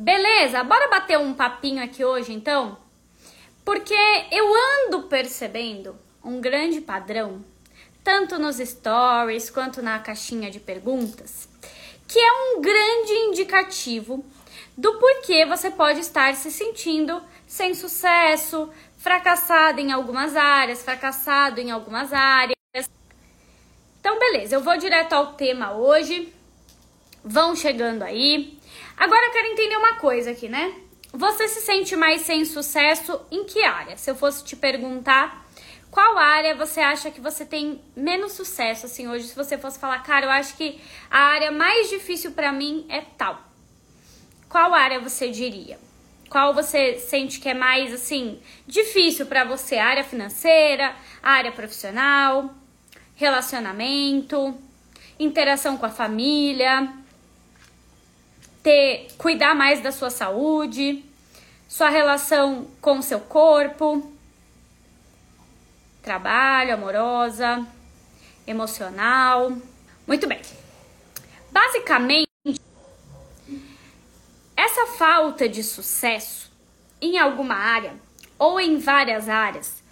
Beleza? Bora bater um papinho aqui hoje então? Porque eu ando percebendo um grande padrão, tanto nos stories quanto na caixinha de perguntas, que é um grande indicativo do porquê você pode estar se sentindo sem sucesso, fracassado em algumas áreas, fracassado em algumas áreas. Então, beleza, eu vou direto ao tema hoje. Vão chegando aí. Agora eu quero entender uma coisa aqui, né? Você se sente mais sem sucesso em que área? Se eu fosse te perguntar qual área você acha que você tem menos sucesso assim hoje, se você fosse falar, cara, eu acho que a área mais difícil para mim é tal. Qual área você diria? Qual você sente que é mais assim difícil para você? Área financeira, área profissional, relacionamento, interação com a família, ter cuidar mais da sua saúde, sua relação com o seu corpo, trabalho, amorosa, emocional. Muito bem. Basicamente, essa falta de sucesso em alguma área ou em várias áreas,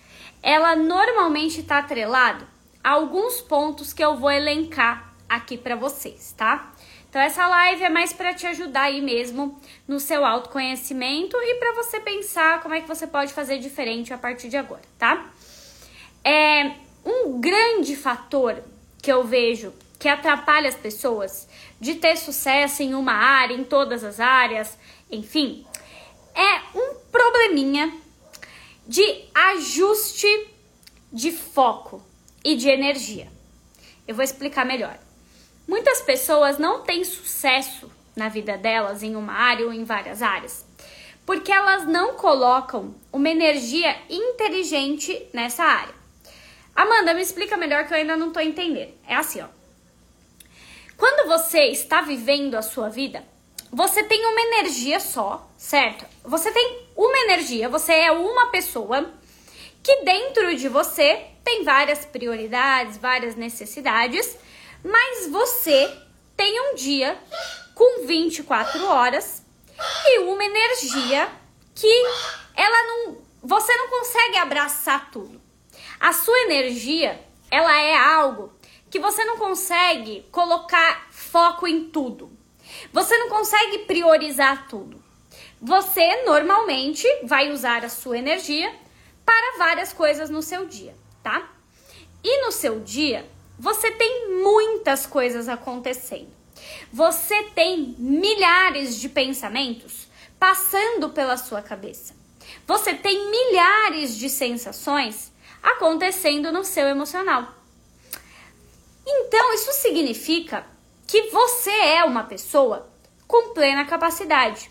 ela normalmente está atrelado a alguns pontos que eu vou elencar aqui para vocês, tá? Então essa live é mais para te ajudar aí mesmo no seu autoconhecimento e para você pensar como é que você pode fazer diferente a partir de agora, tá? É um grande fator que eu vejo que atrapalha as pessoas de ter sucesso em uma área, em todas as áreas, enfim, é um probleminha de ajuste de foco e de energia. Eu vou explicar melhor. Muitas pessoas não têm sucesso na vida delas em uma área ou em várias áreas, porque elas não colocam uma energia inteligente nessa área. Amanda, me explica melhor que eu ainda não tô entendendo. É assim, ó. Quando você está vivendo a sua vida, você tem uma energia só, certo? Você tem uma energia, você é uma pessoa que dentro de você tem várias prioridades, várias necessidades mas você tem um dia com 24 horas e uma energia que ela não, você não consegue abraçar tudo. A sua energia, ela é algo que você não consegue colocar foco em tudo. Você não consegue priorizar tudo. Você normalmente vai usar a sua energia para várias coisas no seu dia, tá? E no seu dia, você tem muitas coisas acontecendo. Você tem milhares de pensamentos passando pela sua cabeça. Você tem milhares de sensações acontecendo no seu emocional. Então, isso significa que você é uma pessoa com plena capacidade.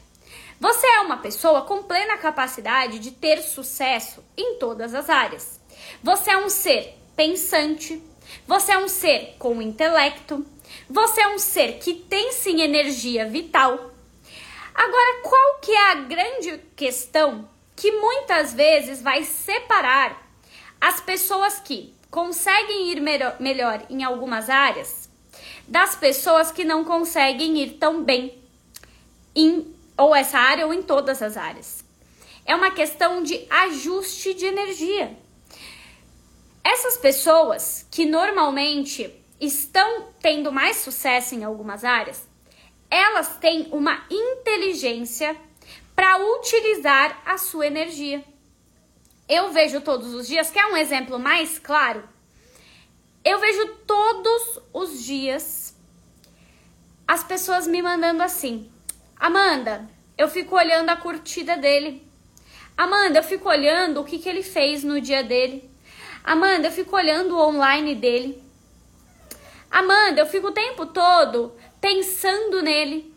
Você é uma pessoa com plena capacidade de ter sucesso em todas as áreas. Você é um ser pensante, você é um ser com intelecto. Você é um ser que tem sim energia vital. Agora, qual que é a grande questão que muitas vezes vai separar as pessoas que conseguem ir melhor em algumas áreas das pessoas que não conseguem ir tão bem em ou essa área ou em todas as áreas? É uma questão de ajuste de energia. Essas pessoas que normalmente estão tendo mais sucesso em algumas áreas, elas têm uma inteligência para utilizar a sua energia. Eu vejo todos os dias, quer um exemplo mais claro? Eu vejo todos os dias as pessoas me mandando assim: Amanda, eu fico olhando a curtida dele. Amanda, eu fico olhando o que, que ele fez no dia dele. Amanda, eu fico olhando o online dele. Amanda, eu fico o tempo todo pensando nele.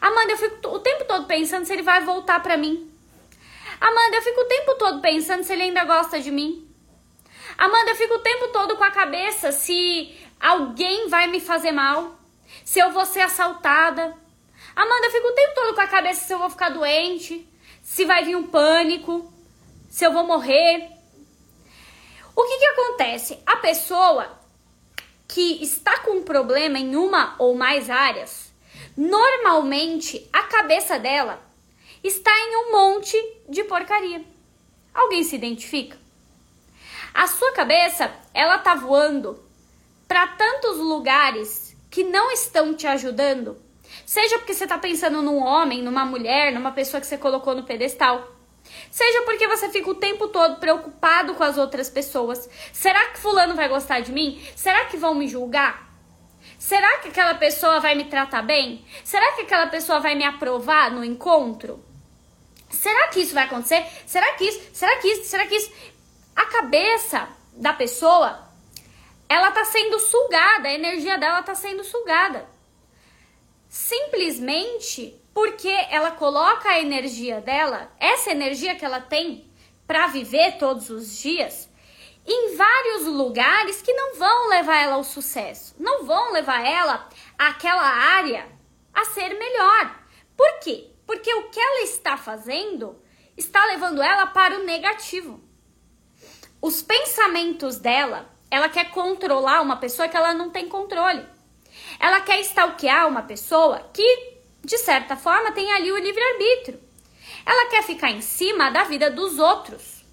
Amanda, eu fico o tempo todo pensando se ele vai voltar para mim. Amanda, eu fico o tempo todo pensando se ele ainda gosta de mim. Amanda, eu fico o tempo todo com a cabeça se alguém vai me fazer mal, se eu vou ser assaltada. Amanda, eu fico o tempo todo com a cabeça se eu vou ficar doente, se vai vir um pânico, se eu vou morrer. O que, que acontece? A pessoa que está com um problema em uma ou mais áreas, normalmente a cabeça dela está em um monte de porcaria. Alguém se identifica? A sua cabeça, ela tá voando para tantos lugares que não estão te ajudando. Seja porque você está pensando num homem, numa mulher, numa pessoa que você colocou no pedestal. Seja porque você fica o tempo todo preocupado com as outras pessoas. Será que fulano vai gostar de mim? Será que vão me julgar? Será que aquela pessoa vai me tratar bem? Será que aquela pessoa vai me aprovar no encontro? Será que isso vai acontecer? Será que isso? Será que isso? Será que isso? A cabeça da pessoa, ela tá sendo sugada, a energia dela tá sendo sugada. Simplesmente porque ela coloca a energia dela, essa energia que ela tem para viver todos os dias, em vários lugares que não vão levar ela ao sucesso, não vão levar ela àquela área a ser melhor. Por quê? Porque o que ela está fazendo está levando ela para o negativo. Os pensamentos dela, ela quer controlar uma pessoa que ela não tem controle. Ela quer stalkear uma pessoa que, de certa forma, tem ali o livre-arbítrio. Ela quer ficar em cima da vida dos outros.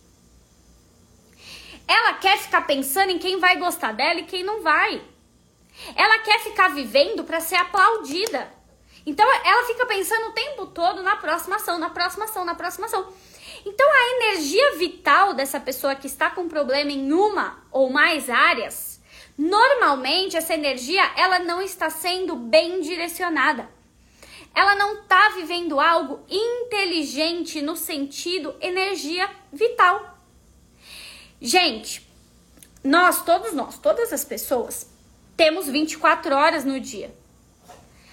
Ela quer ficar pensando em quem vai gostar dela e quem não vai. Ela quer ficar vivendo para ser aplaudida. Então ela fica pensando o tempo todo na próxima ação, na próxima ação, na próxima ação. Então a energia vital dessa pessoa que está com problema em uma ou mais áreas, normalmente essa energia ela não está sendo bem direcionada. Ela não está vivendo algo inteligente no sentido energia vital. Gente, nós, todos nós, todas as pessoas, temos 24 horas no dia.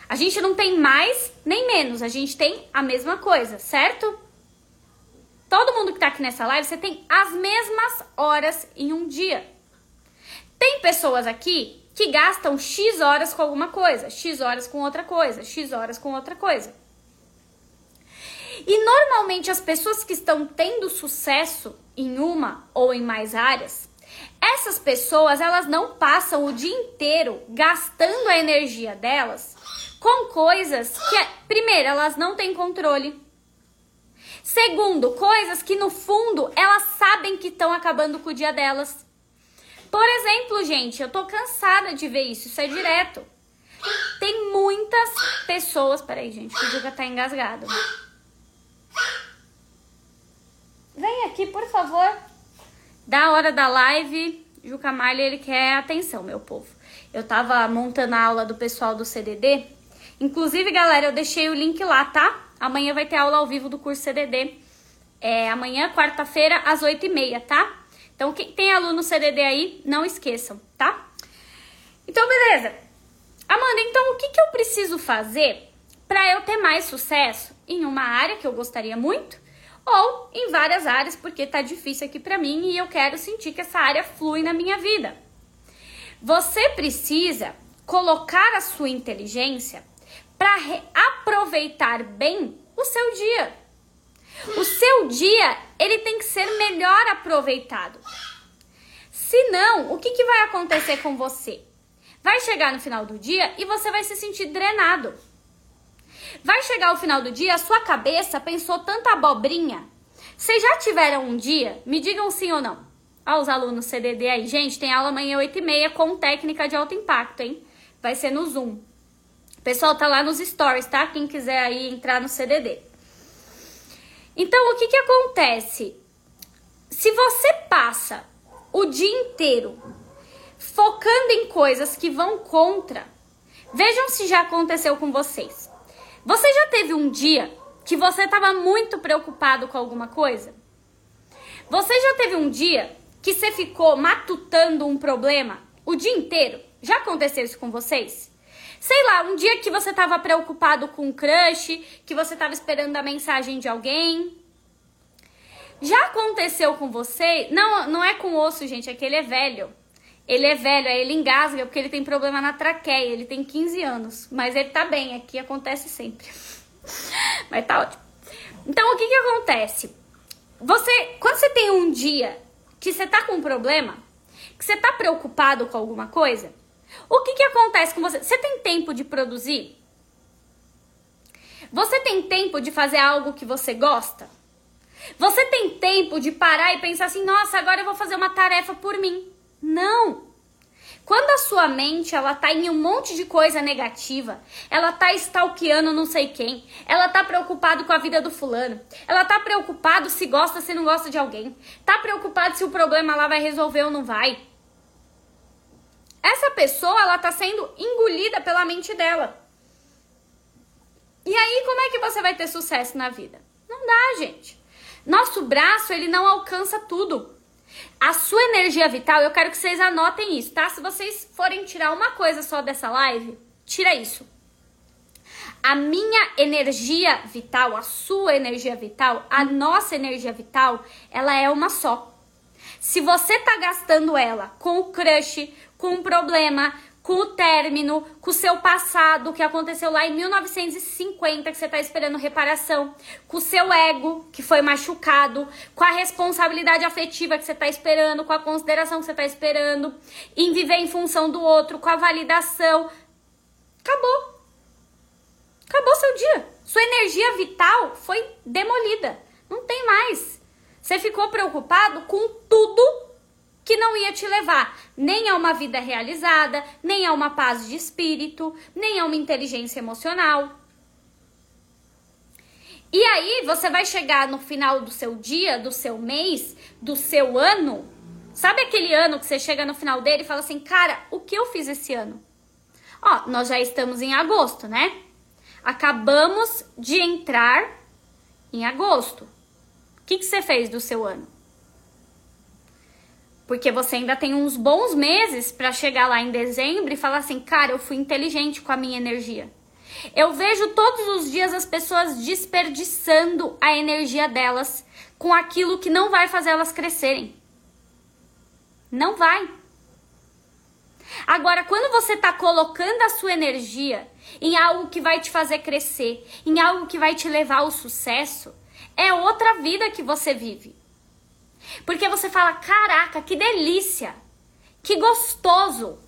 A gente não tem mais nem menos, a gente tem a mesma coisa, certo? Todo mundo que tá aqui nessa live, você tem as mesmas horas em um dia. Tem pessoas aqui que gastam X horas com alguma coisa, X horas com outra coisa, X horas com outra coisa. E normalmente as pessoas que estão tendo sucesso em uma ou em mais áreas, essas pessoas elas não passam o dia inteiro gastando a energia delas com coisas que, primeiro, elas não têm controle. Segundo, coisas que no fundo elas sabem que estão acabando com o dia delas. Por exemplo, gente, eu tô cansada de ver isso, isso é direto. Tem muitas pessoas. Peraí, gente, o Juca tá engasgado. Vem aqui, por favor. Da hora da live, Juca Malha, ele quer atenção, meu povo. Eu tava montando a aula do pessoal do CDD Inclusive, galera, eu deixei o link lá, tá? Amanhã vai ter aula ao vivo do curso CDD. É, amanhã, quarta-feira, às 8h30, tá? Então, quem tem aluno CDD aí, não esqueçam, tá? Então, beleza. Amanda, então o que, que eu preciso fazer para eu ter mais sucesso em uma área que eu gostaria muito ou em várias áreas, porque tá difícil aqui para mim e eu quero sentir que essa área flui na minha vida? Você precisa colocar a sua inteligência para aproveitar bem o seu dia. O seu dia, ele tem que ser melhor aproveitado. Se não, o que, que vai acontecer com você? Vai chegar no final do dia e você vai se sentir drenado. Vai chegar o final do dia, a sua cabeça pensou tanta abobrinha. Vocês já tiveram um dia? Me digam sim ou não. Olha os alunos CDD aí. Gente, tem aula amanhã 8h30 com técnica de alto impacto, hein? Vai ser no Zoom. O pessoal tá lá nos stories, tá? Quem quiser aí entrar no CDD. Então, o que que acontece? Se você passa o dia inteiro focando em coisas que vão contra, vejam se já aconteceu com vocês. Você já teve um dia que você estava muito preocupado com alguma coisa? Você já teve um dia que você ficou matutando um problema o dia inteiro? Já aconteceu isso com vocês? Sei lá, um dia que você tava preocupado com um crush, que você tava esperando a mensagem de alguém. Já aconteceu com você? Não, não é com osso, gente, é que ele é velho. Ele é velho, aí ele engasga porque ele tem problema na traqueia, ele tem 15 anos. Mas ele tá bem, aqui acontece sempre. mas tá ótimo. Então, o que que acontece? Você, quando você tem um dia que você tá com um problema, que você tá preocupado com alguma coisa, o que, que acontece com você? Você tem tempo de produzir? Você tem tempo de fazer algo que você gosta? Você tem tempo de parar e pensar assim: "Nossa, agora eu vou fazer uma tarefa por mim". Não. Quando a sua mente ela tá em um monte de coisa negativa, ela tá stalkeando não sei quem, ela tá preocupado com a vida do fulano, ela tá preocupado se gosta, se não gosta de alguém, tá preocupado se o problema lá vai resolver ou não vai. Essa pessoa ela tá sendo engolida pela mente dela. E aí como é que você vai ter sucesso na vida? Não dá, gente. Nosso braço ele não alcança tudo. A sua energia vital, eu quero que vocês anotem isso, tá? Se vocês forem tirar uma coisa só dessa live, tira isso. A minha energia vital, a sua energia vital, a nossa energia vital, ela é uma só. Se você tá gastando ela com o crush, com o problema, com o término, com o seu passado que aconteceu lá em 1950 que você está esperando reparação, com o seu ego que foi machucado, com a responsabilidade afetiva que você está esperando, com a consideração que você está esperando, em viver em função do outro, com a validação. Acabou. Acabou seu dia. Sua energia vital foi demolida. Não tem mais. Você ficou preocupado com tudo que não ia te levar nem a uma vida realizada, nem a uma paz de espírito, nem a uma inteligência emocional. E aí você vai chegar no final do seu dia, do seu mês, do seu ano. Sabe aquele ano que você chega no final dele e fala assim: "Cara, o que eu fiz esse ano?" Ó, nós já estamos em agosto, né? Acabamos de entrar em agosto. O que, que você fez do seu ano? Porque você ainda tem uns bons meses para chegar lá em dezembro e falar assim: cara, eu fui inteligente com a minha energia. Eu vejo todos os dias as pessoas desperdiçando a energia delas com aquilo que não vai fazer elas crescerem. Não vai. Agora, quando você está colocando a sua energia em algo que vai te fazer crescer, em algo que vai te levar ao sucesso, é outra vida que você vive. Porque você fala: caraca, que delícia! Que gostoso!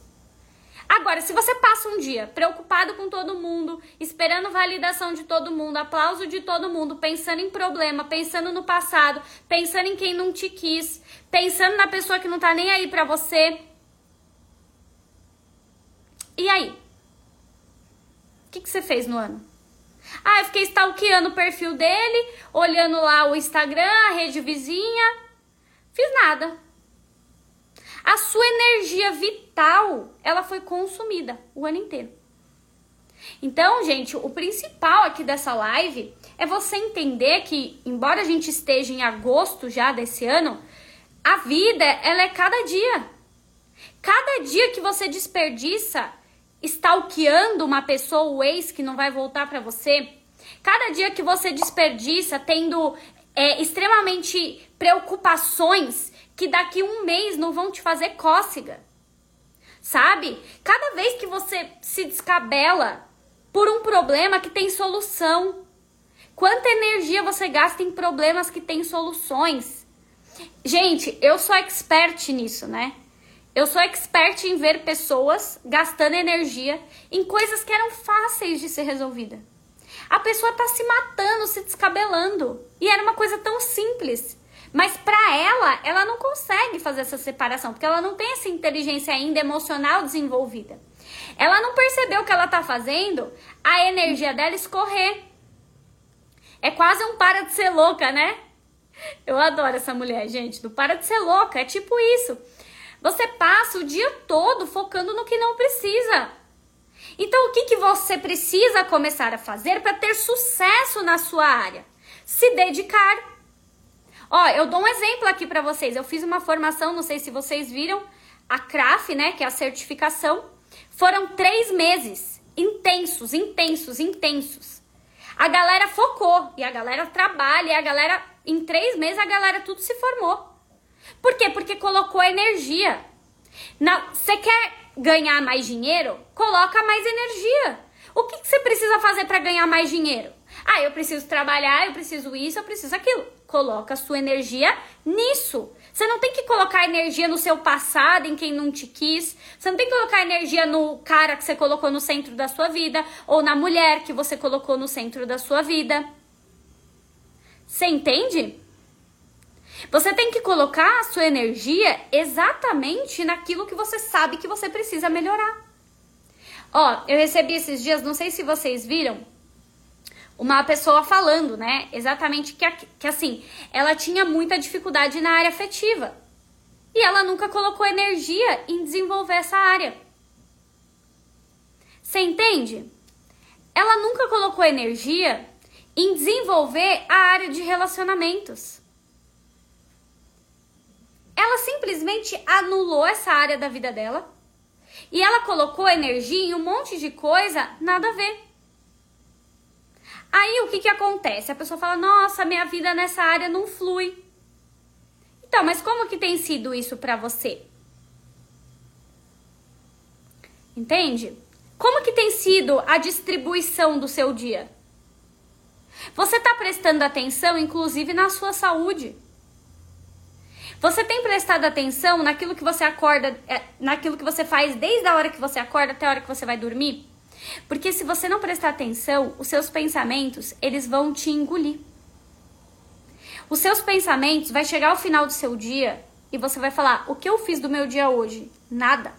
Agora, se você passa um dia preocupado com todo mundo, esperando validação de todo mundo, aplauso de todo mundo, pensando em problema, pensando no passado, pensando em quem não te quis, pensando na pessoa que não tá nem aí pra você. E aí? O que, que você fez no ano? Ah, eu fiquei stalkeando o perfil dele, olhando lá o Instagram, a rede vizinha. Fiz nada. A sua energia vital, ela foi consumida o ano inteiro. Então, gente, o principal aqui dessa live é você entender que, embora a gente esteja em agosto já desse ano, a vida, ela é cada dia. Cada dia que você desperdiça stalkeando uma pessoa, o ex que não vai voltar para você, cada dia que você desperdiça tendo é, extremamente preocupações que daqui um mês não vão te fazer cócega. Sabe? Cada vez que você se descabela por um problema que tem solução. Quanta energia você gasta em problemas que têm soluções? Gente, eu sou expert nisso, né? Eu sou expert em ver pessoas gastando energia em coisas que eram fáceis de ser resolvida. A pessoa tá se matando, se descabelando. E era uma coisa tão simples. Mas para ela, ela não consegue fazer essa separação, porque ela não tem essa inteligência ainda emocional desenvolvida. Ela não percebeu que ela tá fazendo a energia dela escorrer. É quase um para de ser louca, né? Eu adoro essa mulher, gente, do para de ser louca, é tipo isso. Você passa o dia todo focando no que não precisa. Então, o que, que você precisa começar a fazer para ter sucesso na sua área? Se dedicar. Ó, eu dou um exemplo aqui para vocês. Eu fiz uma formação, não sei se vocês viram, a CRAF, né, que é a certificação. Foram três meses intensos, intensos, intensos. A galera focou e a galera trabalha e a galera, em três meses, a galera tudo se formou. Por quê? Porque colocou energia. Você quer ganhar mais dinheiro, coloca mais energia. O que, que você precisa fazer para ganhar mais dinheiro? Ah, eu preciso trabalhar, eu preciso isso, eu preciso aquilo. Coloca sua energia nisso. Você não tem que colocar energia no seu passado, em quem não te quis. Você não tem que colocar energia no cara que você colocou no centro da sua vida ou na mulher que você colocou no centro da sua vida. Você entende? Você tem que colocar a sua energia exatamente naquilo que você sabe que você precisa melhorar. Ó, eu recebi esses dias, não sei se vocês viram, uma pessoa falando, né? Exatamente que, que assim, ela tinha muita dificuldade na área afetiva. E ela nunca colocou energia em desenvolver essa área. Você entende? Ela nunca colocou energia em desenvolver a área de relacionamentos. Ela simplesmente anulou essa área da vida dela e ela colocou energia em um monte de coisa nada a ver. Aí o que, que acontece? A pessoa fala: Nossa, minha vida nessa área não flui. Então, mas como que tem sido isso para você? Entende? Como que tem sido a distribuição do seu dia? Você está prestando atenção, inclusive, na sua saúde. Você tem prestado atenção naquilo que você acorda, é, naquilo que você faz desde a hora que você acorda até a hora que você vai dormir? Porque se você não prestar atenção, os seus pensamentos, eles vão te engolir. Os seus pensamentos vai chegar ao final do seu dia e você vai falar: "O que eu fiz do meu dia hoje? Nada".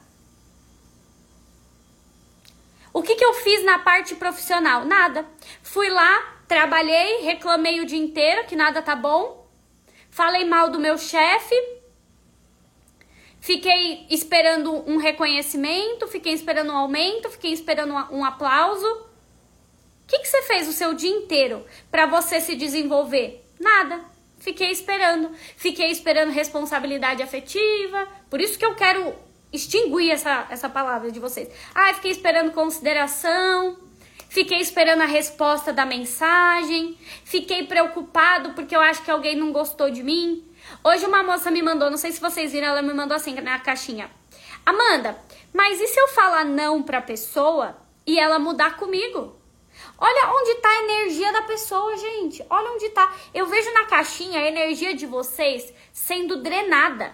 O que, que eu fiz na parte profissional? Nada. Fui lá, trabalhei, reclamei o dia inteiro que nada tá bom, falei mal do meu chefe, fiquei esperando um reconhecimento, fiquei esperando um aumento, fiquei esperando um aplauso. O que, que você fez o seu dia inteiro para você se desenvolver? Nada. Fiquei esperando. Fiquei esperando responsabilidade afetiva. Por isso que eu quero extinguir essa, essa palavra de vocês. Ah, fiquei esperando consideração. Fiquei esperando a resposta da mensagem. Fiquei preocupado porque eu acho que alguém não gostou de mim. Hoje uma moça me mandou, não sei se vocês viram, ela me mandou assim na caixinha. Amanda, mas e se eu falar não pra pessoa e ela mudar comigo? Olha onde tá a energia da pessoa, gente. Olha onde tá. Eu vejo na caixinha a energia de vocês sendo drenada.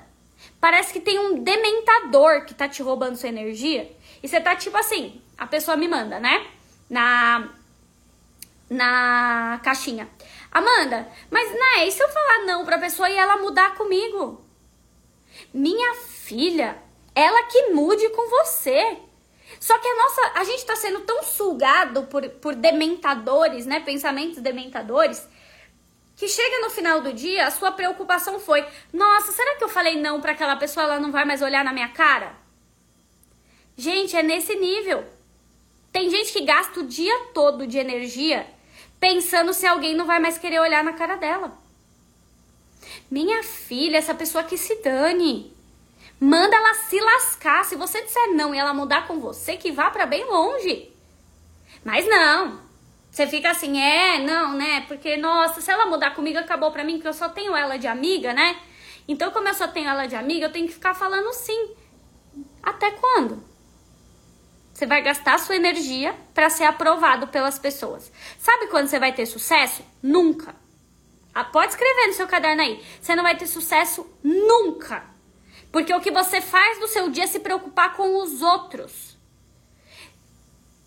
Parece que tem um dementador que tá te roubando sua energia. E você tá tipo assim, a pessoa me manda, né? Na, na caixinha. Amanda, mas né, e se eu falar não pra pessoa e ela mudar comigo? Minha filha, ela que mude com você. Só que a nossa, a gente tá sendo tão sugado por, por dementadores, né? Pensamentos dementadores, que chega no final do dia, a sua preocupação foi: nossa, será que eu falei não para aquela pessoa, ela não vai mais olhar na minha cara? Gente, é nesse nível. Tem gente que gasta o dia todo de energia pensando se alguém não vai mais querer olhar na cara dela. Minha filha, essa pessoa que se dane. Manda ela se lascar. Se você disser não e ela mudar com você, que vá para bem longe. Mas não. Você fica assim, é, não, né? Porque, nossa, se ela mudar comigo, acabou pra mim, porque eu só tenho ela de amiga, né? Então, como eu só tenho ela de amiga, eu tenho que ficar falando sim. Até quando? Você vai gastar sua energia para ser aprovado pelas pessoas. Sabe quando você vai ter sucesso? Nunca. Ah, pode escrever no seu caderno aí. Você não vai ter sucesso nunca. Porque o que você faz no seu dia é se preocupar com os outros.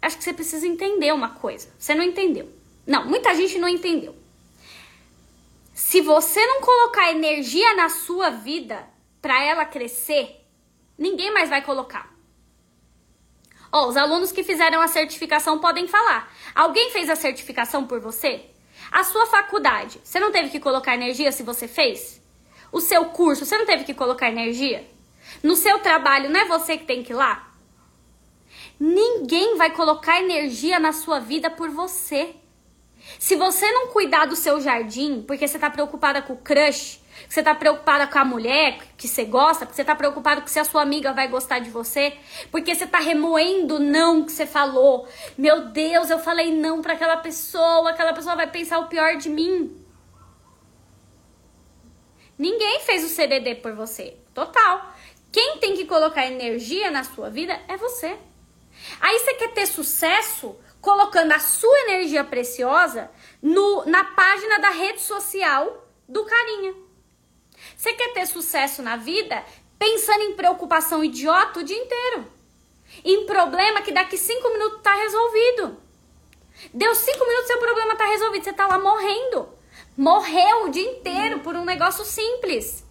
Acho que você precisa entender uma coisa. Você não entendeu. Não, muita gente não entendeu. Se você não colocar energia na sua vida para ela crescer, ninguém mais vai colocar. Ó, os alunos que fizeram a certificação podem falar. Alguém fez a certificação por você? A sua faculdade, você não teve que colocar energia se você fez? O seu curso, você não teve que colocar energia? No seu trabalho, não é você que tem que ir lá? Ninguém vai colocar energia na sua vida por você. Se você não cuidar do seu jardim, porque você tá preocupada com o crush, você tá preocupada com a mulher que você gosta, porque você tá preocupado que se a sua amiga vai gostar de você, porque você tá remoendo não que você falou. Meu Deus, eu falei não para aquela pessoa, aquela pessoa vai pensar o pior de mim. Ninguém fez o CDD por você. Total. Quem tem que colocar energia na sua vida é você. Aí você quer ter sucesso colocando a sua energia preciosa no, na página da rede social do carinha. Você quer ter sucesso na vida pensando em preocupação idiota o dia inteiro. Em problema que daqui cinco minutos tá resolvido. Deu cinco minutos, seu problema tá resolvido. Você tá lá morrendo. Morreu o dia inteiro por um negócio simples.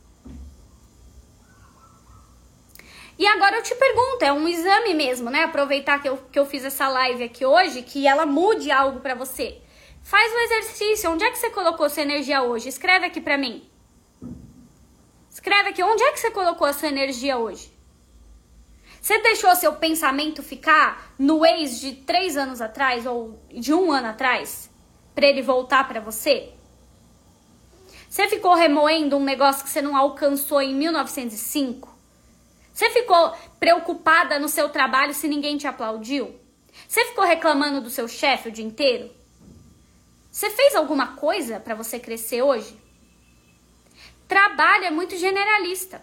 E agora eu te pergunto, é um exame mesmo, né? Aproveitar que eu, que eu fiz essa live aqui hoje, que ela mude algo para você. Faz o exercício. Onde é que você colocou sua energia hoje? Escreve aqui pra mim. Escreve aqui. Onde é que você colocou a sua energia hoje? Você deixou seu pensamento ficar no ex de três anos atrás ou de um ano atrás? para ele voltar para você? Você ficou remoendo um negócio que você não alcançou em 1905? Você ficou preocupada no seu trabalho se ninguém te aplaudiu? Você ficou reclamando do seu chefe o dia inteiro? Você fez alguma coisa para você crescer hoje? Trabalho é muito generalista.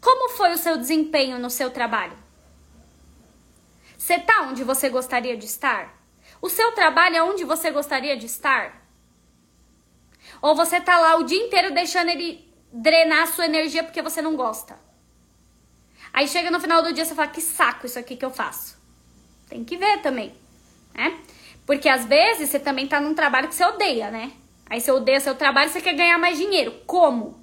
Como foi o seu desempenho no seu trabalho? Você está onde você gostaria de estar? O seu trabalho é onde você gostaria de estar? Ou você tá lá o dia inteiro deixando ele drenar a sua energia porque você não gosta? Aí chega no final do dia você fala, que saco isso aqui que eu faço. Tem que ver também, né? Porque às vezes você também tá num trabalho que você odeia, né? Aí você odeia seu trabalho você quer ganhar mais dinheiro. Como?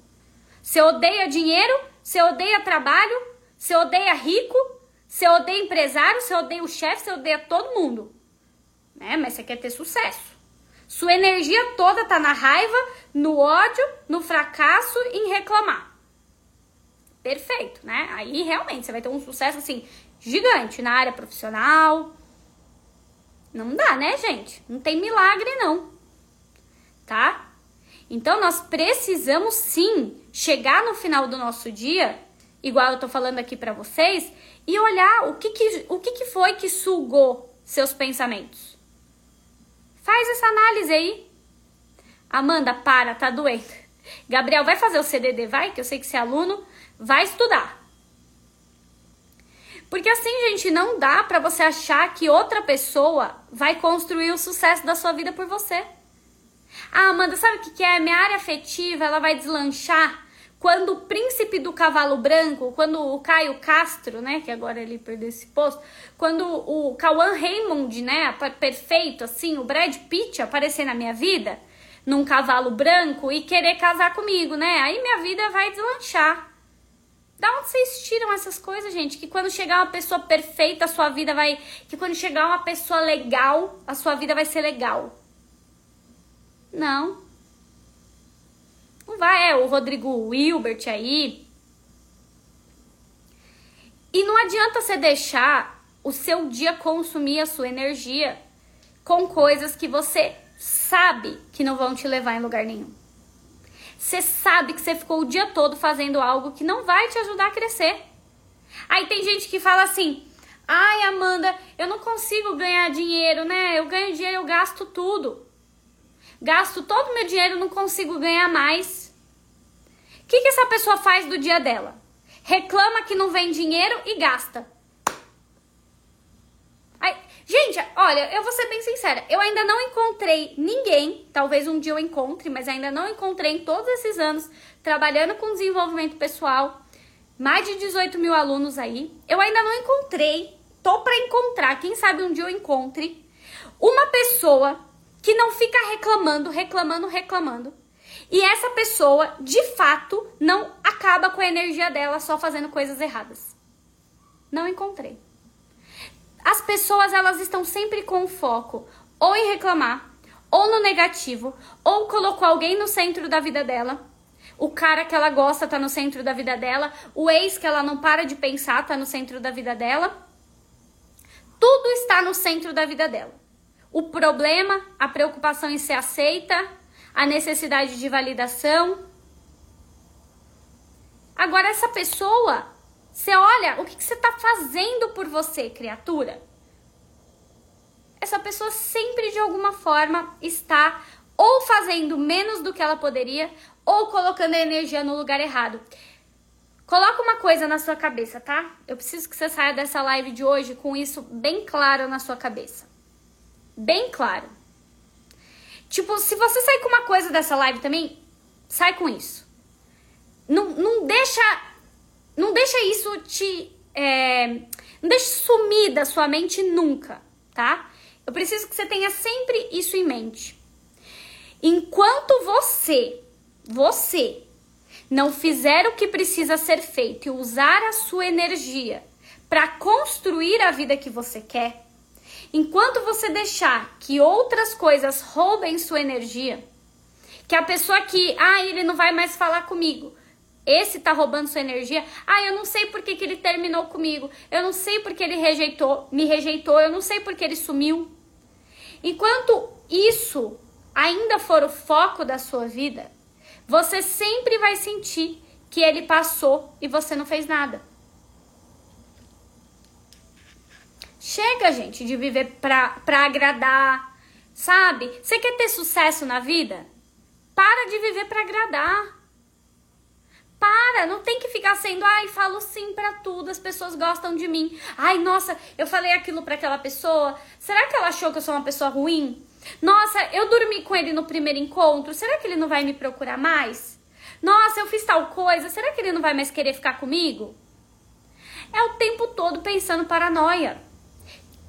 Você odeia dinheiro, você odeia trabalho, você odeia rico, você odeia empresário, você odeia o chefe, você odeia todo mundo. Né? Mas você quer ter sucesso. Sua energia toda tá na raiva, no ódio, no fracasso, em reclamar perfeito, né? Aí realmente você vai ter um sucesso assim gigante na área profissional. Não dá, né, gente? Não tem milagre não. Tá? Então nós precisamos sim chegar no final do nosso dia, igual eu tô falando aqui para vocês, e olhar o que que, o que que foi que sugou seus pensamentos. Faz essa análise aí. Amanda, para, tá doendo. Gabriel, vai fazer o CDD, vai? Que eu sei que você é aluno. Vai estudar. Porque assim, gente, não dá para você achar que outra pessoa vai construir o sucesso da sua vida por você. Ah, Amanda, sabe o que, que é? Minha área afetiva, ela vai deslanchar quando o príncipe do cavalo branco, quando o Caio Castro, né, que agora ele perdeu esse posto, quando o Cauã Raymond, né, perfeito, assim, o Brad Pitt aparecer na minha vida, num cavalo branco e querer casar comigo, né, aí minha vida vai deslanchar. Da onde vocês tiram essas coisas, gente? Que quando chegar uma pessoa perfeita, a sua vida vai. Que quando chegar uma pessoa legal, a sua vida vai ser legal. Não. Não vai, é o Rodrigo Wilbert aí. E não adianta você deixar o seu dia consumir a sua energia com coisas que você sabe que não vão te levar em lugar nenhum. Você sabe que você ficou o dia todo fazendo algo que não vai te ajudar a crescer. Aí tem gente que fala assim: ai, Amanda, eu não consigo ganhar dinheiro, né? Eu ganho dinheiro, eu gasto tudo. Gasto todo o meu dinheiro, não consigo ganhar mais. O que, que essa pessoa faz do dia dela? Reclama que não vem dinheiro e gasta. Gente, olha, eu vou ser bem sincera. Eu ainda não encontrei ninguém, talvez um dia eu encontre, mas ainda não encontrei em todos esses anos trabalhando com desenvolvimento pessoal, mais de 18 mil alunos aí. Eu ainda não encontrei, tô pra encontrar, quem sabe um dia eu encontre, uma pessoa que não fica reclamando, reclamando, reclamando. E essa pessoa, de fato, não acaba com a energia dela só fazendo coisas erradas. Não encontrei. As pessoas elas estão sempre com foco ou em reclamar, ou no negativo, ou colocou alguém no centro da vida dela. O cara que ela gosta tá no centro da vida dela, o ex que ela não para de pensar tá no centro da vida dela. Tudo está no centro da vida dela. O problema, a preocupação em ser aceita, a necessidade de validação. Agora essa pessoa, você olha, o que, você está fazendo por você, criatura? Essa pessoa sempre de alguma forma está ou fazendo menos do que ela poderia ou colocando a energia no lugar errado. Coloca uma coisa na sua cabeça, tá? Eu preciso que você saia dessa live de hoje com isso bem claro na sua cabeça. Bem claro. Tipo, se você sair com uma coisa dessa live também, sai com isso. Não, não deixa. Não deixa isso te. É, não deixa sumir da sua mente nunca, tá? Eu preciso que você tenha sempre isso em mente. Enquanto você, você, não fizer o que precisa ser feito e usar a sua energia para construir a vida que você quer, enquanto você deixar que outras coisas roubem sua energia, que a pessoa que, ah, ele não vai mais falar comigo, esse tá roubando sua energia. Ah, eu não sei por que, que ele terminou comigo. Eu não sei por que ele rejeitou, me rejeitou. Eu não sei por que ele sumiu. Enquanto isso ainda for o foco da sua vida, você sempre vai sentir que ele passou e você não fez nada. Chega, gente, de viver pra, pra agradar, sabe? Você quer ter sucesso na vida? Para de viver pra agradar. Para, não tem que ficar sendo, ai, falo sim para tudo, as pessoas gostam de mim. Ai, nossa, eu falei aquilo para aquela pessoa. Será que ela achou que eu sou uma pessoa ruim? Nossa, eu dormi com ele no primeiro encontro. Será que ele não vai me procurar mais? Nossa, eu fiz tal coisa. Será que ele não vai mais querer ficar comigo? É o tempo todo pensando paranoia.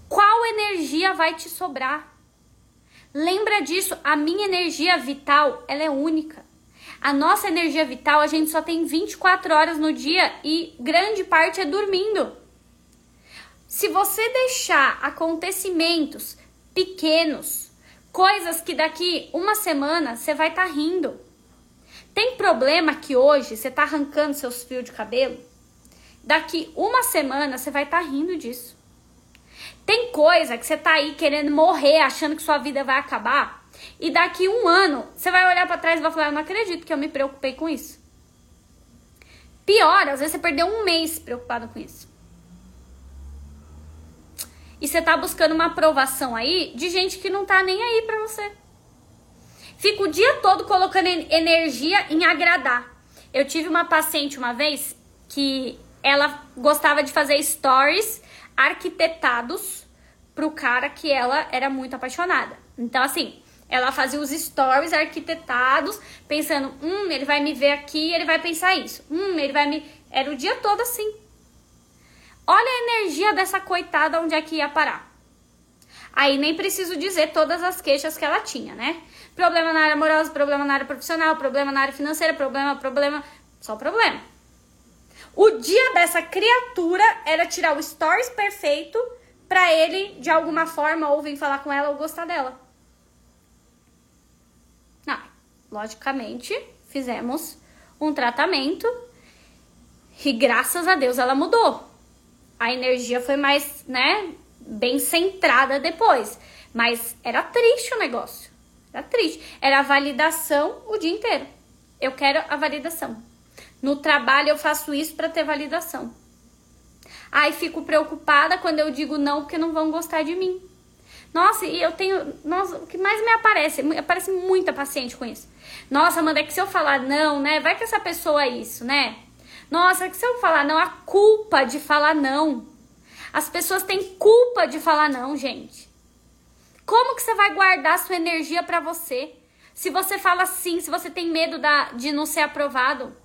Qual energia vai te sobrar? Lembra disso, a minha energia vital, ela é única. A nossa energia vital, a gente só tem 24 horas no dia e grande parte é dormindo. Se você deixar acontecimentos pequenos, coisas que daqui uma semana você vai estar tá rindo. Tem problema que hoje você está arrancando seus fios de cabelo? Daqui uma semana você vai estar tá rindo disso. Tem coisa que você tá aí querendo morrer, achando que sua vida vai acabar. E daqui um ano, você vai olhar para trás e vai falar: Eu não acredito que eu me preocupei com isso. Pior, às vezes você perdeu um mês preocupado com isso. E você tá buscando uma aprovação aí de gente que não tá nem aí pra você. Fica o dia todo colocando energia em agradar. Eu tive uma paciente uma vez que ela gostava de fazer stories arquitetados pro cara que ela era muito apaixonada. Então, assim, ela fazia os stories arquitetados, pensando, hum, ele vai me ver aqui, ele vai pensar isso. Hum, ele vai me. Era o dia todo assim. Olha a energia dessa coitada onde é que ia parar. Aí nem preciso dizer todas as queixas que ela tinha, né? Problema na área amorosa, problema na área profissional, problema na área financeira, problema, problema, só problema. O dia dessa criatura era tirar o stories perfeito para ele, de alguma forma, ou vir falar com ela ou gostar dela. Não, logicamente, fizemos um tratamento e graças a Deus ela mudou. A energia foi mais, né, bem centrada depois. Mas era triste o negócio. Era triste. Era validação o dia inteiro. Eu quero a validação. No trabalho eu faço isso para ter validação. Aí fico preocupada quando eu digo não porque não vão gostar de mim. Nossa, e eu tenho. Nossa, o que mais me aparece? Aparece muita paciente com isso. Nossa, Amanda, é que se eu falar não, né? Vai que essa pessoa é isso, né? Nossa, é que se eu falar não, a culpa de falar não. As pessoas têm culpa de falar não, gente. Como que você vai guardar sua energia para você? Se você fala sim, se você tem medo da, de não ser aprovado.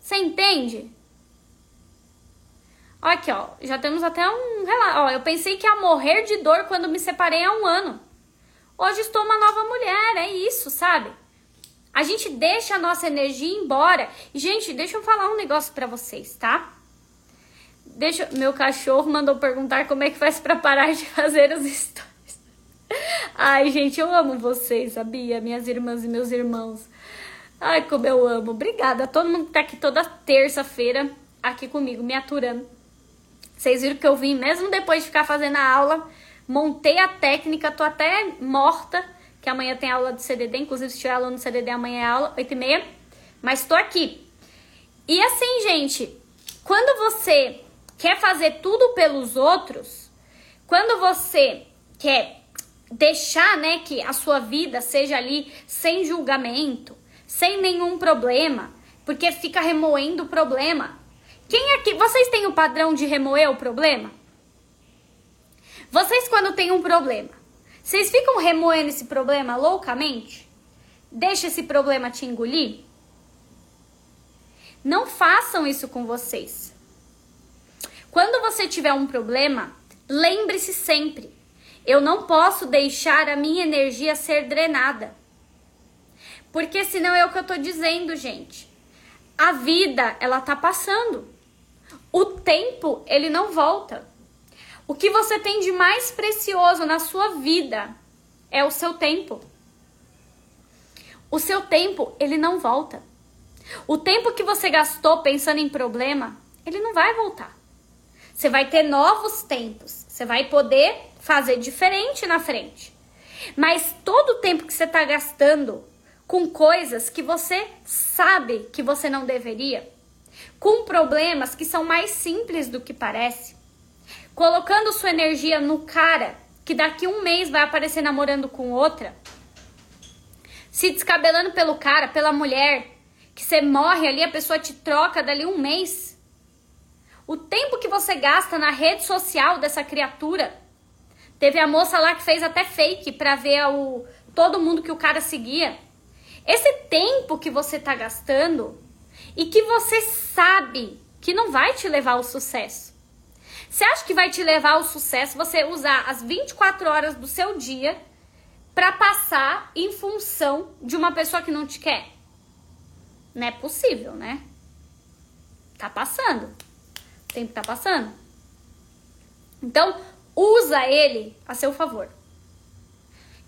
Você entende? Olha aqui, ó. Já temos até um relato. Ó, eu pensei que ia morrer de dor quando me separei há um ano. Hoje estou uma nova mulher. É isso, sabe? A gente deixa a nossa energia embora. Gente, deixa eu falar um negócio para vocês, tá? Deixa, meu cachorro mandou perguntar como é que faz para parar de fazer os stories. Ai, gente, eu amo vocês, sabia? Minhas irmãs e meus irmãos. Ai, como eu amo. Obrigada a todo mundo que tá aqui toda terça-feira aqui comigo, me aturando. Vocês viram que eu vim, mesmo depois de ficar fazendo a aula, montei a técnica, tô até morta, que amanhã tem aula de CDD, inclusive se tiver aluno de CDD, amanhã é aula, 8 e meia, mas tô aqui. E assim, gente, quando você quer fazer tudo pelos outros, quando você quer deixar, né, que a sua vida seja ali sem julgamento, sem nenhum problema, porque fica remoendo o problema. Quem aqui, vocês têm o padrão de remoer o problema? Vocês quando tem um problema, Vocês ficam remoendo esse problema loucamente? Deixa esse problema te engolir? Não façam isso com vocês. Quando você tiver um problema, lembre-se sempre: eu não posso deixar a minha energia ser drenada. Porque senão é o que eu tô dizendo, gente. A vida, ela tá passando. O tempo, ele não volta. O que você tem de mais precioso na sua vida é o seu tempo. O seu tempo, ele não volta. O tempo que você gastou pensando em problema, ele não vai voltar. Você vai ter novos tempos. Você vai poder fazer diferente na frente. Mas todo o tempo que você está gastando com coisas que você sabe que você não deveria, com problemas que são mais simples do que parece, colocando sua energia no cara que daqui um mês vai aparecer namorando com outra, se descabelando pelo cara, pela mulher, que você morre ali, a pessoa te troca dali um mês. O tempo que você gasta na rede social dessa criatura. Teve a moça lá que fez até fake pra ver o, todo mundo que o cara seguia. Esse tempo que você está gastando e que você sabe que não vai te levar ao sucesso. Você acha que vai te levar ao sucesso você usar as 24 horas do seu dia para passar em função de uma pessoa que não te quer? Não é possível, né? Tá passando. O tempo tá passando. Então, usa ele a seu favor.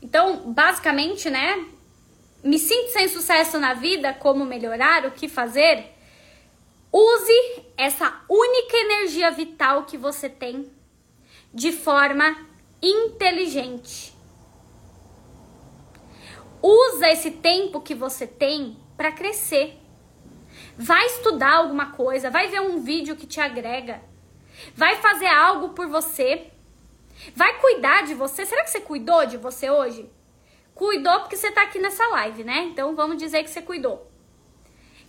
Então, basicamente, né, me sinto sem sucesso na vida, como melhorar, o que fazer? Use essa única energia vital que você tem de forma inteligente. Usa esse tempo que você tem para crescer. Vai estudar alguma coisa, vai ver um vídeo que te agrega, vai fazer algo por você, vai cuidar de você. Será que você cuidou de você hoje? Cuidou porque você tá aqui nessa live, né? Então vamos dizer que você cuidou.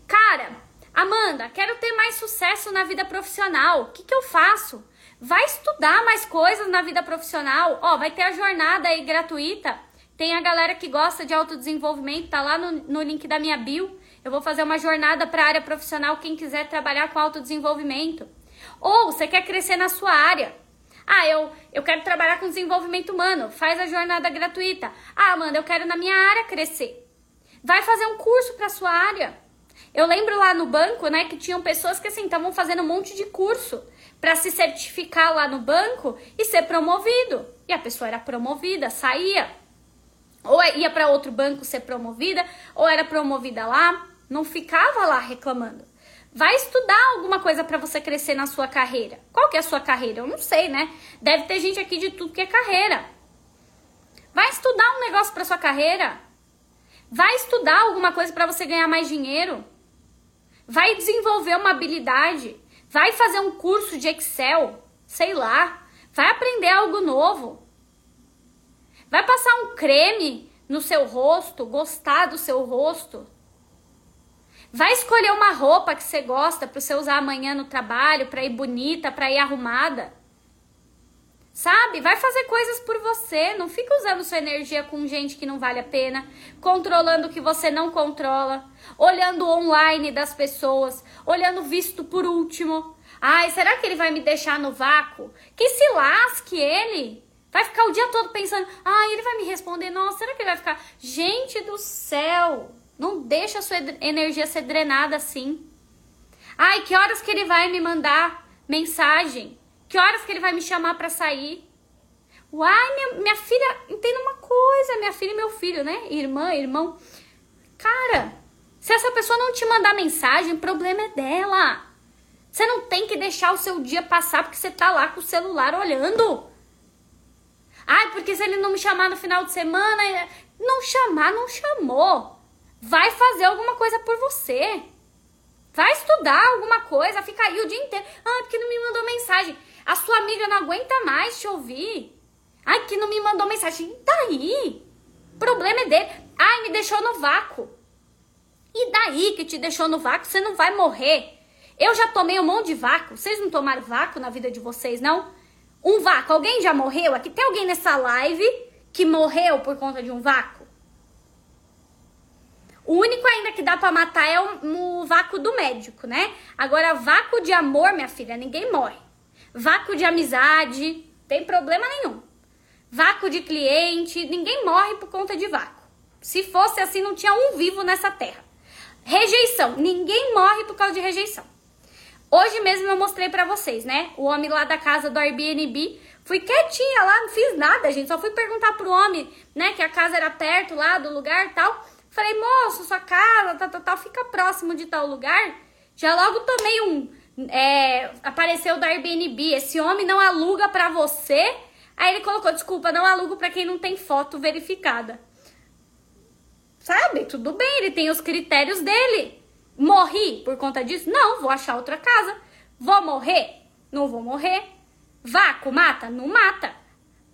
Cara, Amanda, quero ter mais sucesso na vida profissional. O que, que eu faço? Vai estudar mais coisas na vida profissional. Ó, vai ter a jornada aí gratuita. Tem a galera que gosta de autodesenvolvimento, tá lá no, no link da minha bio. Eu vou fazer uma jornada para a área profissional, quem quiser trabalhar com autodesenvolvimento. Ou você quer crescer na sua área. Ah, eu, eu quero trabalhar com desenvolvimento humano. Faz a jornada gratuita. Ah, Amanda, eu quero na minha área crescer. Vai fazer um curso para sua área. Eu lembro lá no banco, né, que tinham pessoas que assim estavam fazendo um monte de curso para se certificar lá no banco e ser promovido. E a pessoa era promovida, saía. Ou ia para outro banco ser promovida, ou era promovida lá, não ficava lá reclamando. Vai estudar alguma coisa para você crescer na sua carreira. Qual que é a sua carreira? Eu não sei, né? Deve ter gente aqui de tudo que é carreira. Vai estudar um negócio para sua carreira. Vai estudar alguma coisa para você ganhar mais dinheiro. Vai desenvolver uma habilidade. Vai fazer um curso de Excel, sei lá. Vai aprender algo novo. Vai passar um creme no seu rosto, gostar do seu rosto. Vai escolher uma roupa que você gosta para você usar amanhã no trabalho, para ir bonita, para ir arrumada. Sabe? Vai fazer coisas por você. Não fica usando sua energia com gente que não vale a pena, controlando o que você não controla, olhando online das pessoas, olhando visto por último. Ai, será que ele vai me deixar no vácuo? Que se lasque ele. Vai ficar o dia todo pensando, ai, ele vai me responder, nossa, será que ele vai ficar? Gente do céu! Não deixa a sua energia ser drenada assim. Ai, que horas que ele vai me mandar mensagem? Que horas que ele vai me chamar para sair? Uai, minha, minha filha, entenda uma coisa, minha filha e meu filho, né? Irmã, irmão. Cara, se essa pessoa não te mandar mensagem, o problema é dela. Você não tem que deixar o seu dia passar porque você tá lá com o celular olhando. Ai, porque se ele não me chamar no final de semana, não chamar, não chamou. Vai fazer alguma coisa por você. Vai estudar alguma coisa, fica aí o dia inteiro. Ah, porque não me mandou mensagem. A sua amiga não aguenta mais te ouvir. Ai, que não me mandou mensagem. E daí? O problema é dele. Ai, me deixou no vácuo. E daí que te deixou no vácuo? Você não vai morrer. Eu já tomei um monte de vácuo. Vocês não tomaram vácuo na vida de vocês, não? Um vácuo. Alguém já morreu aqui? Tem alguém nessa live que morreu por conta de um vácuo? O único ainda que dá para matar é o, o vácuo do médico, né? Agora, vácuo de amor, minha filha, ninguém morre. Vácuo de amizade, tem problema nenhum. Vácuo de cliente, ninguém morre por conta de vácuo. Se fosse assim, não tinha um vivo nessa terra. Rejeição, ninguém morre por causa de rejeição. Hoje mesmo eu mostrei para vocês, né? O homem lá da casa do Airbnb. Fui quietinha lá, não fiz nada, gente. Só fui perguntar pro homem, né, que a casa era perto lá do lugar tal. Falei, moço, sua casa, tal, tal, fica próximo de tal lugar. Já logo tomei um. É, apareceu do Airbnb. Esse homem não aluga pra você. Aí ele colocou, desculpa, não alugo pra quem não tem foto verificada. Sabe? Tudo bem, ele tem os critérios dele. Morri por conta disso? Não, vou achar outra casa. Vou morrer? Não vou morrer. Vácuo mata? Não mata.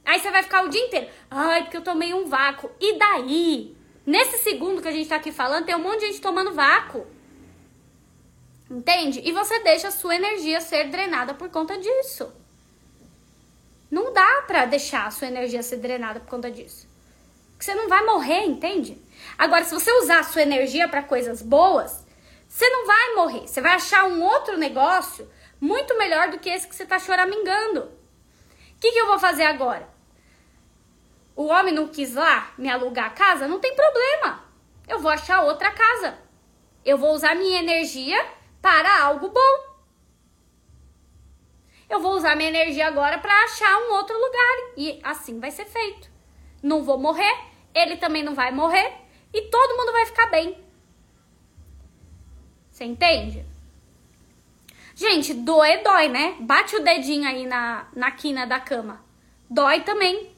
Aí você vai ficar o dia inteiro. Ai, porque eu tomei um vácuo. E daí? Nesse segundo que a gente tá aqui falando, tem um monte de gente tomando vácuo. Entende? E você deixa a sua energia ser drenada por conta disso. Não dá pra deixar a sua energia ser drenada por conta disso. Porque você não vai morrer, entende? Agora, se você usar a sua energia para coisas boas, você não vai morrer. Você vai achar um outro negócio muito melhor do que esse que você está choramingando. O que, que eu vou fazer agora? O homem não quis lá me alugar a casa? Não tem problema. Eu vou achar outra casa. Eu vou usar minha energia para algo bom. Eu vou usar minha energia agora para achar um outro lugar. E assim vai ser feito. Não vou morrer, ele também não vai morrer e todo mundo vai ficar bem. Você entende? Gente, doer dói, né? Bate o dedinho aí na, na quina da cama. Dói também.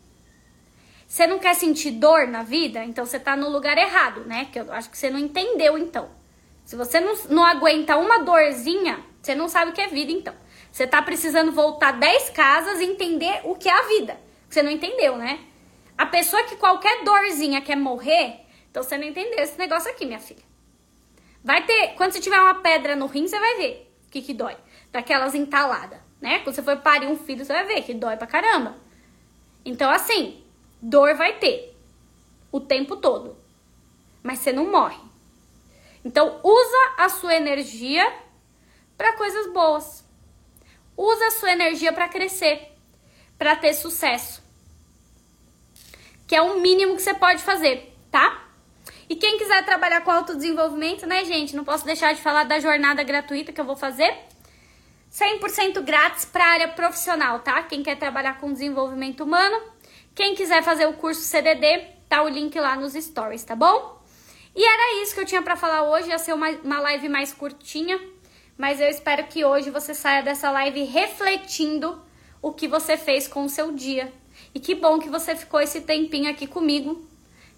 Você não quer sentir dor na vida? Então você tá no lugar errado, né? Que eu acho que você não entendeu, então. Se você não, não aguenta uma dorzinha, você não sabe o que é vida, então. Você tá precisando voltar 10 casas e entender o que é a vida. Você não entendeu, né? A pessoa que qualquer dorzinha quer morrer, então você não entendeu esse negócio aqui, minha filha. Vai ter, quando você tiver uma pedra no rim, você vai ver o que, que dói. Daquelas entaladas, né? Quando você for parir um filho, você vai ver que dói pra caramba. Então, assim, dor vai ter o tempo todo. Mas você não morre. Então, usa a sua energia para coisas boas. Usa a sua energia para crescer, para ter sucesso. Que é o mínimo que você pode fazer, tá? E quem quiser trabalhar com autodesenvolvimento, né, gente? Não posso deixar de falar da jornada gratuita que eu vou fazer. 100% grátis para área profissional, tá? Quem quer trabalhar com desenvolvimento humano, quem quiser fazer o curso CDD, tá o link lá nos stories, tá bom? E era isso que eu tinha para falar hoje, ia ser uma, uma live mais curtinha, mas eu espero que hoje você saia dessa live refletindo o que você fez com o seu dia. E que bom que você ficou esse tempinho aqui comigo,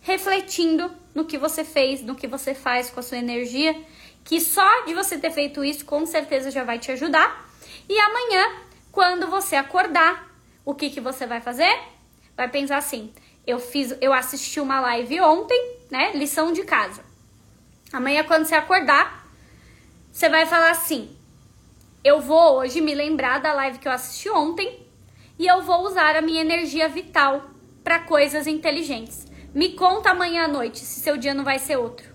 refletindo no que você fez, no que você faz com a sua energia, que só de você ter feito isso com certeza já vai te ajudar. E amanhã, quando você acordar, o que que você vai fazer? Vai pensar assim: eu fiz, eu assisti uma live ontem, né? Lição de casa. Amanhã quando você acordar, você vai falar assim: eu vou hoje me lembrar da live que eu assisti ontem e eu vou usar a minha energia vital para coisas inteligentes. Me conta amanhã à noite se seu dia não vai ser outro.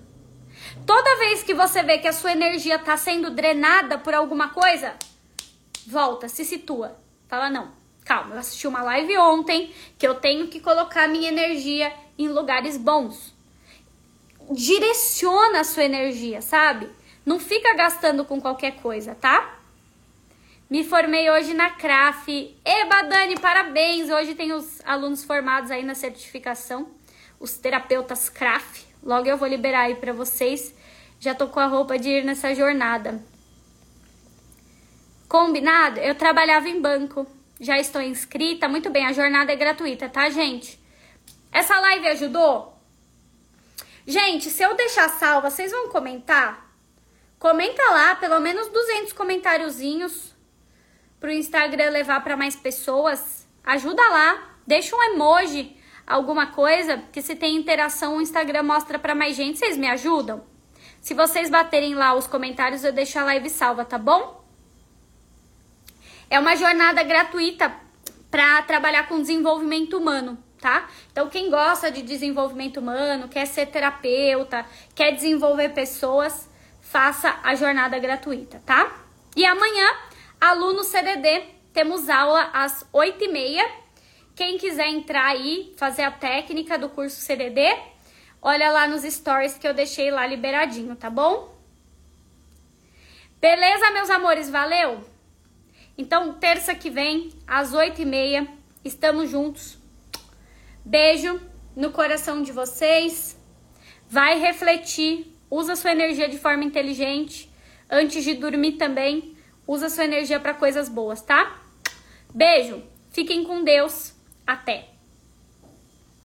Toda vez que você vê que a sua energia está sendo drenada por alguma coisa, volta, se situa. Fala, não, calma, eu assisti uma live ontem que eu tenho que colocar minha energia em lugares bons. Direciona a sua energia, sabe? Não fica gastando com qualquer coisa, tá? Me formei hoje na CRAF. Eba, Dani, parabéns! Hoje tem os alunos formados aí na certificação os terapeutas CRAF. Logo eu vou liberar aí para vocês. Já tô com a roupa de ir nessa jornada. Combinado? Eu trabalhava em banco. Já estou inscrita. Muito bem, a jornada é gratuita, tá, gente? Essa live ajudou? Gente, se eu deixar salva, vocês vão comentar? Comenta lá, pelo menos 200 comentáriozinhos pro Instagram levar para mais pessoas. Ajuda lá, deixa um emoji alguma coisa, que se tem interação, o Instagram mostra para mais gente. Vocês me ajudam? Se vocês baterem lá os comentários, eu deixo a live salva, tá bom? É uma jornada gratuita para trabalhar com desenvolvimento humano, tá? Então, quem gosta de desenvolvimento humano, quer ser terapeuta, quer desenvolver pessoas, faça a jornada gratuita, tá? E amanhã, aluno CDD, temos aula às 8h30. Quem quiser entrar aí, fazer a técnica do curso CDD, olha lá nos stories que eu deixei lá liberadinho, tá bom? Beleza, meus amores? Valeu? Então, terça que vem, às 8h30, estamos juntos. Beijo no coração de vocês. Vai refletir, usa sua energia de forma inteligente. Antes de dormir também, usa sua energia para coisas boas, tá? Beijo. Fiquem com Deus. Até.